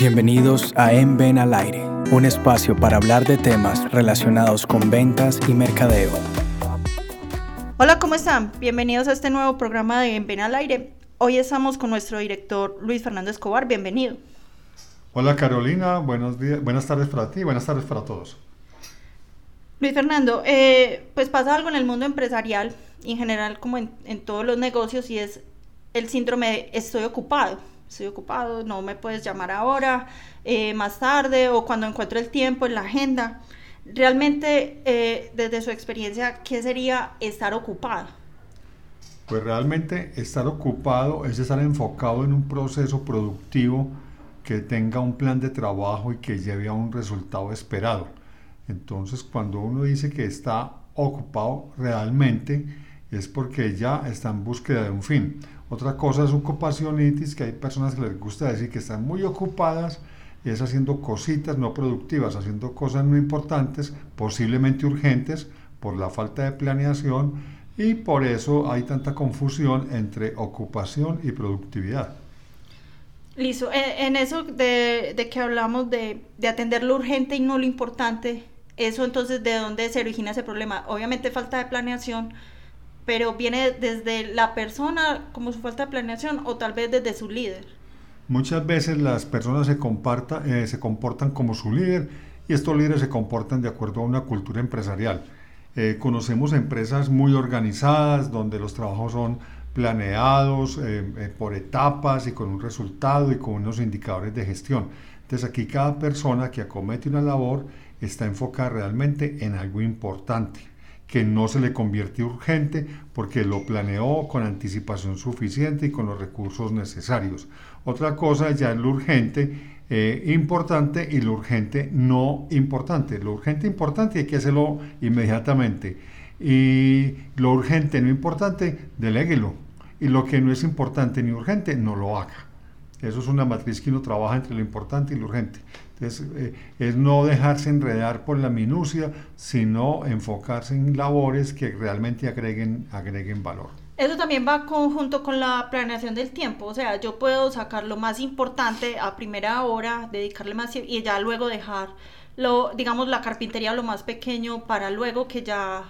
Bienvenidos a En Ven al Aire, un espacio para hablar de temas relacionados con ventas y mercadeo. Hola, ¿cómo están? Bienvenidos a este nuevo programa de En Ven al Aire. Hoy estamos con nuestro director Luis Fernando Escobar. Bienvenido. Hola Carolina, buenos días, buenas tardes para ti, buenas tardes para todos. Luis Fernando, eh, pues pasa algo en el mundo empresarial y en general como en, en todos los negocios y es el síndrome de estoy ocupado estoy ocupado, no me puedes llamar ahora, eh, más tarde o cuando encuentro el tiempo en la agenda. Realmente, eh, desde su experiencia, ¿qué sería estar ocupado? Pues realmente estar ocupado es estar enfocado en un proceso productivo que tenga un plan de trabajo y que lleve a un resultado esperado. Entonces, cuando uno dice que está ocupado realmente, es porque ya está en búsqueda de un fin. Otra cosa es ocupationitis, que hay personas que les gusta decir que están muy ocupadas y es haciendo cositas no productivas, haciendo cosas no importantes, posiblemente urgentes, por la falta de planeación y por eso hay tanta confusión entre ocupación y productividad. Listo, en, eso de, que hablamos de atender lo urgente y no lo importante, eso entonces de dónde se origina ese problema. Obviamente falta de planeación, pero viene desde la persona como su falta de planeación o tal vez desde su líder. Muchas veces las personas se, comparta, eh, se comportan como su líder y estos líderes se comportan de acuerdo a una cultura empresarial. Eh, conocemos empresas muy organizadas donde los trabajos son planeados eh, por etapas y con un resultado y con unos indicadores de gestión. Entonces aquí cada persona que acomete una labor está enfocada realmente en algo importante que no se le convierte urgente porque lo planeó con anticipación suficiente y con los recursos necesarios. Otra cosa ya es lo urgente eh, importante y lo urgente no importante. Lo urgente importante hay que hacerlo inmediatamente. Y lo urgente no importante, deléguelo. Y lo que no es importante ni urgente, no lo haga. Eso es una matriz que uno trabaja entre lo importante y lo urgente. Entonces, eh, es no dejarse enredar por la minucia, sino enfocarse en labores que realmente agreguen, agreguen valor. Eso también va conjunto con la planeación del tiempo, o sea, yo puedo sacar lo más importante a primera hora, dedicarle más y ya luego dejar lo, digamos, la carpintería lo más pequeño para luego que ya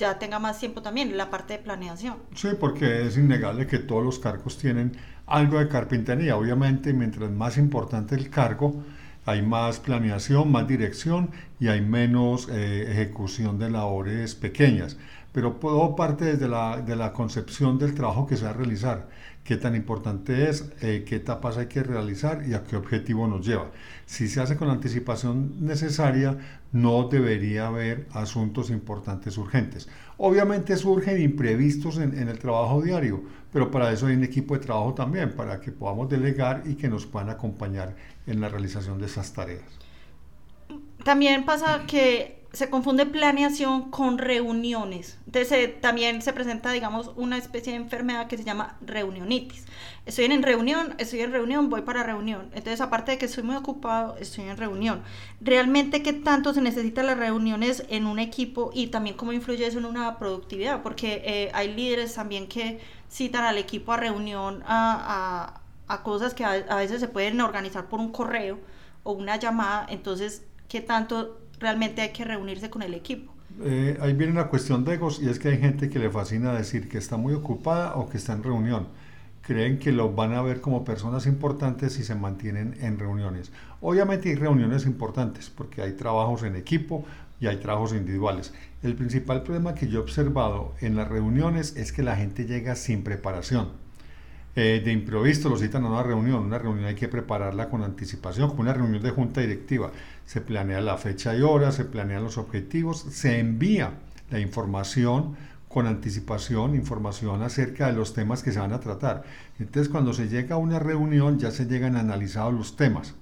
ya tenga más tiempo también la parte de planeación. Sí, porque es innegable que todos los cargos tienen algo de carpintería. Obviamente, mientras más importante el cargo, hay más planeación, más dirección y hay menos eh, ejecución de labores pequeñas. Pero todo parte desde la, de la concepción del trabajo que se va a realizar, qué tan importante es, eh, qué etapas hay que realizar y a qué objetivo nos lleva. Si se hace con la anticipación necesaria, no debería haber asuntos importantes urgentes. Obviamente surgen imprevistos en, en, el trabajo diario, pero para eso hay un equipo de trabajo también, para que podamos delegar y que nos puedan acompañar en la realización de esas tareas. También pasa que se confunde planeación con reuniones. Entonces también se presenta, digamos, una especie de enfermedad que se llama reunionitis. Estoy en reunión, estoy en reunión, voy para reunión. Entonces, aparte de que estoy muy ocupado, estoy en reunión. Realmente, ¿qué tanto se necesitan las reuniones en un equipo y también cómo influye eso en una productividad? Porque eh, hay líderes también que citan al equipo a reunión a cosas que a, a veces se pueden organizar por un correo o una llamada. Entonces, ¿qué tanto realmente hay que reunirse con el equipo. Eh, ahí viene una cuestión de egos y es que hay gente que le fascina decir que está muy ocupada o que está en reunión. Creen que lo van a ver como personas importantes si se mantienen en reuniones. Obviamente hay reuniones importantes porque hay trabajos en equipo y hay trabajos individuales. El principal problema que yo he observado en las reuniones es que la gente llega sin preparación eh, de improviso lo citan a una reunión. Una reunión hay que prepararla con anticipación, como una reunión de junta directiva. Se planea la fecha y hora, se planean los objetivos, se envía la información con anticipación, información acerca de los temas que se van a tratar. Entonces, cuando se llega a una reunión, ya se llegan analizados los temas.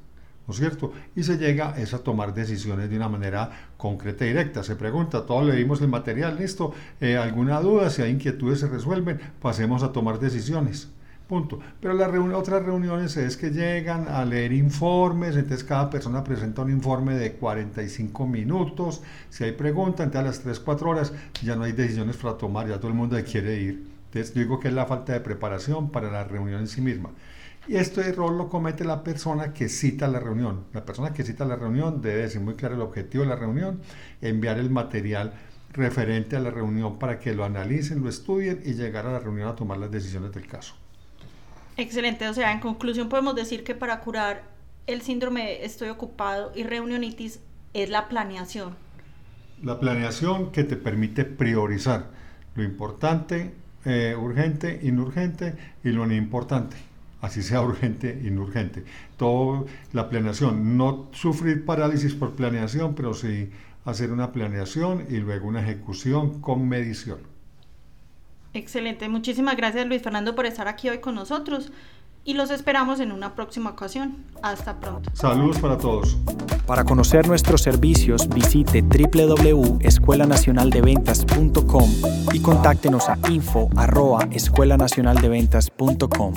¿no es cierto? Y se llega es a tomar decisiones de una manera concreta y directa. Se pregunta, todos leímos el material, listo, eh, alguna duda, si hay inquietudes se resuelven, pasemos a tomar decisiones. Punto. Pero las otras reuniones es que llegan a leer informes, entonces cada persona presenta un informe de 45 minutos. Si hay preguntas, entonces a las 3, 4 horas ya no hay decisiones para tomar, ya todo el mundo quiere ir. Entonces digo que es la falta de preparación para la reunión en sí misma. Y este error lo comete la persona que cita la reunión. La persona que cita la reunión debe decir muy claro el objetivo de la reunión, enviar el material referente a la reunión para que lo analicen, lo estudien y llegar a la reunión a tomar las decisiones del caso. Excelente, o sea, en conclusión podemos decir que para curar el síndrome estoy ocupado y reunionitis es la planeación. La planeación que te permite priorizar lo importante, eh, urgente, inurgente y lo no importante así sea urgente, inurgente. Todo la planeación, no sufrir parálisis por planeación, pero sí hacer una planeación y luego una ejecución con medición. Excelente, muchísimas gracias Luis Fernando por estar aquí hoy con nosotros y los esperamos en una próxima ocasión. Hasta pronto. Saludos para todos. Para conocer nuestros servicios visite www.escuelanacionaldeventas.com y contáctenos a info@escuelanacionaldeventas.com.